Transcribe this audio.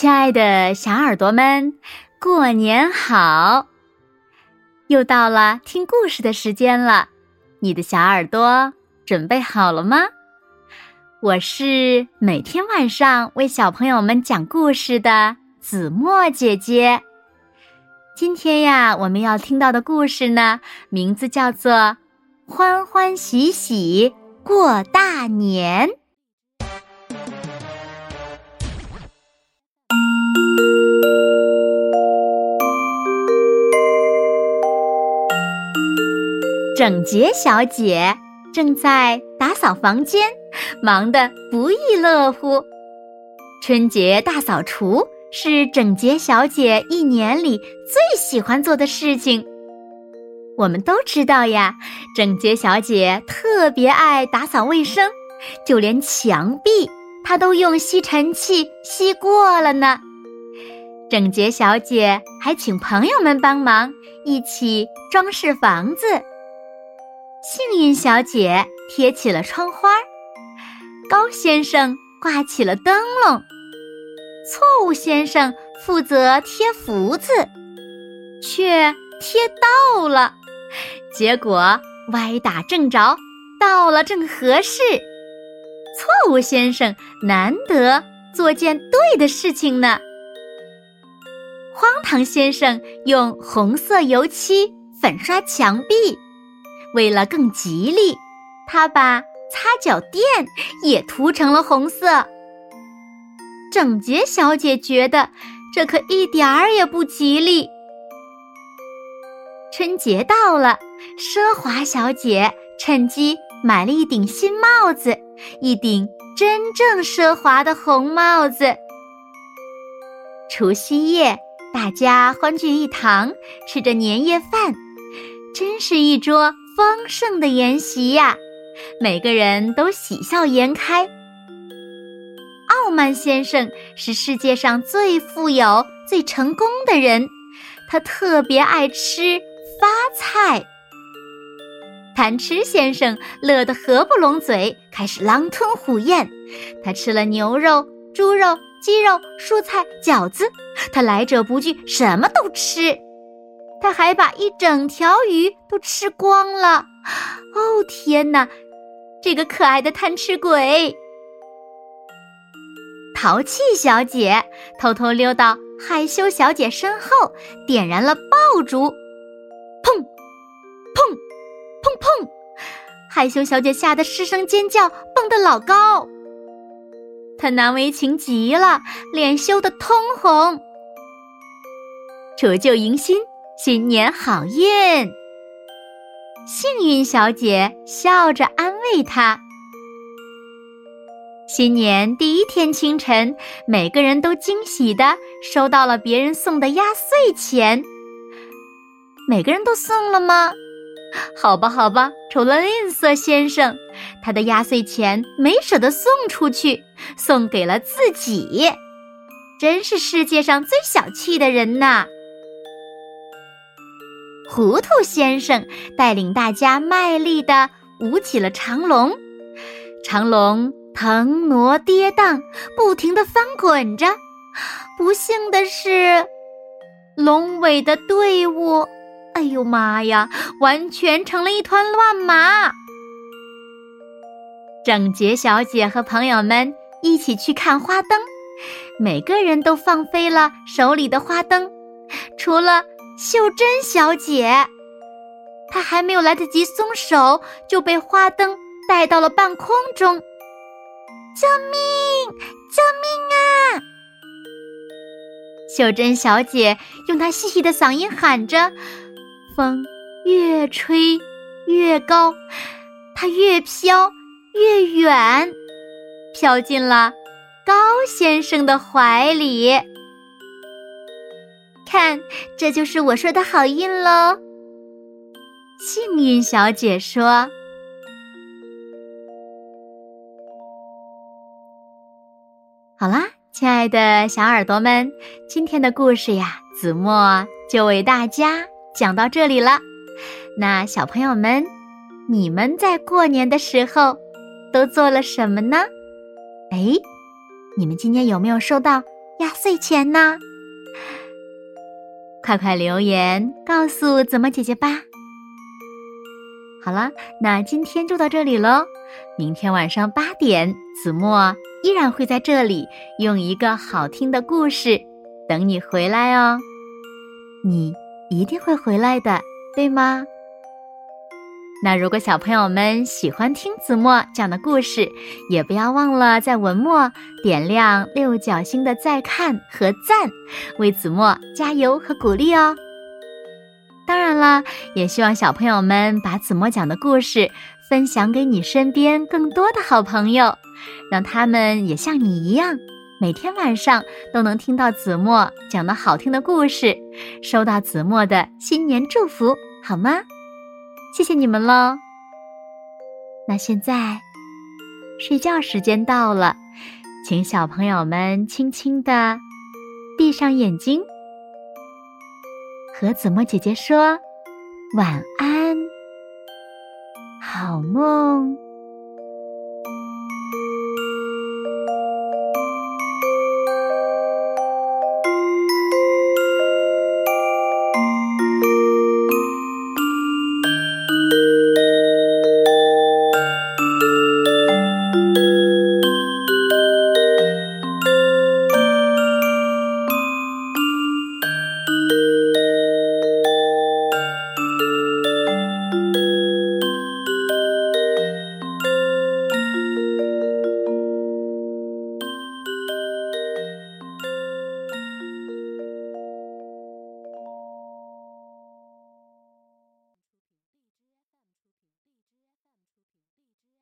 亲爱的小耳朵们，过年好！又到了听故事的时间了，你的小耳朵准备好了吗？我是每天晚上为小朋友们讲故事的子墨姐姐。今天呀，我们要听到的故事呢，名字叫做《欢欢喜喜过大年》。整洁小姐正在打扫房间，忙得不亦乐乎。春节大扫除是整洁小姐一年里最喜欢做的事情。我们都知道呀，整洁小姐特别爱打扫卫生，就连墙壁她都用吸尘器吸过了呢。整洁小姐还请朋友们帮忙，一起装饰房子。幸运小姐贴起了窗花，高先生挂起了灯笼，错误先生负责贴福字，却贴倒了，结果歪打正着，到了正合适。错误先生难得做件对的事情呢。荒唐先生用红色油漆粉刷墙壁。为了更吉利，他把擦脚垫也涂成了红色。整洁小姐觉得这可一点儿也不吉利。春节到了，奢华小姐趁机买了一顶新帽子，一顶真正奢华的红帽子。除夕夜，大家欢聚一堂，吃着年夜饭，真是一桌。丰盛的筵席呀，每个人都喜笑颜开。傲慢先生是世界上最富有、最成功的人，他特别爱吃发菜。贪吃先生乐得合不拢嘴，开始狼吞虎咽。他吃了牛肉、猪肉、鸡肉、蔬菜、饺子，他来者不拒，什么都吃。他还把一整条鱼都吃光了，哦天哪！这个可爱的贪吃鬼，淘气小姐偷偷溜到害羞小姐身后，点燃了爆竹，砰，砰，砰砰！害羞小姐吓得失声尖叫，蹦得老高。她难为情极了，脸羞得通红。除旧迎新。新年好运！幸运小姐笑着安慰他。新年第一天清晨，每个人都惊喜的收到了别人送的压岁钱。每个人都送了吗？好吧，好吧，除了吝啬先生，他的压岁钱没舍得送出去，送给了自己。真是世界上最小气的人呐！糊涂先生带领大家卖力地舞起了长龙，长龙腾挪跌宕，不停地翻滚着。不幸的是，龙尾的队伍，哎呦妈呀，完全成了一团乱麻。整洁小姐和朋友们一起去看花灯，每个人都放飞了手里的花灯，除了。秀珍小姐，她还没有来得及松手，就被花灯带到了半空中。救命！救命啊！秀珍小姐用她细细的嗓音喊着，风越吹越高，她越飘越远，飘进了高先生的怀里。看，这就是我说的好运喽。幸运小姐说：“好啦，亲爱的小耳朵们，今天的故事呀，子墨就为大家讲到这里了。那小朋友们，你们在过年的时候都做了什么呢？哎，你们今年有没有收到压岁钱呢？快快留言告诉子墨姐姐吧。好了，那今天就到这里喽。明天晚上八点，子墨依然会在这里用一个好听的故事等你回来哦。你一定会回来的，对吗？那如果小朋友们喜欢听子墨讲的故事，也不要忘了在文末点亮六角星的再看和赞，为子墨加油和鼓励哦。当然了，也希望小朋友们把子墨讲的故事分享给你身边更多的好朋友，让他们也像你一样，每天晚上都能听到子墨讲的好听的故事，收到子墨的新年祝福，好吗？谢谢你们喽。那现在睡觉时间到了，请小朋友们轻轻的闭上眼睛，和子墨姐姐说晚安，好梦。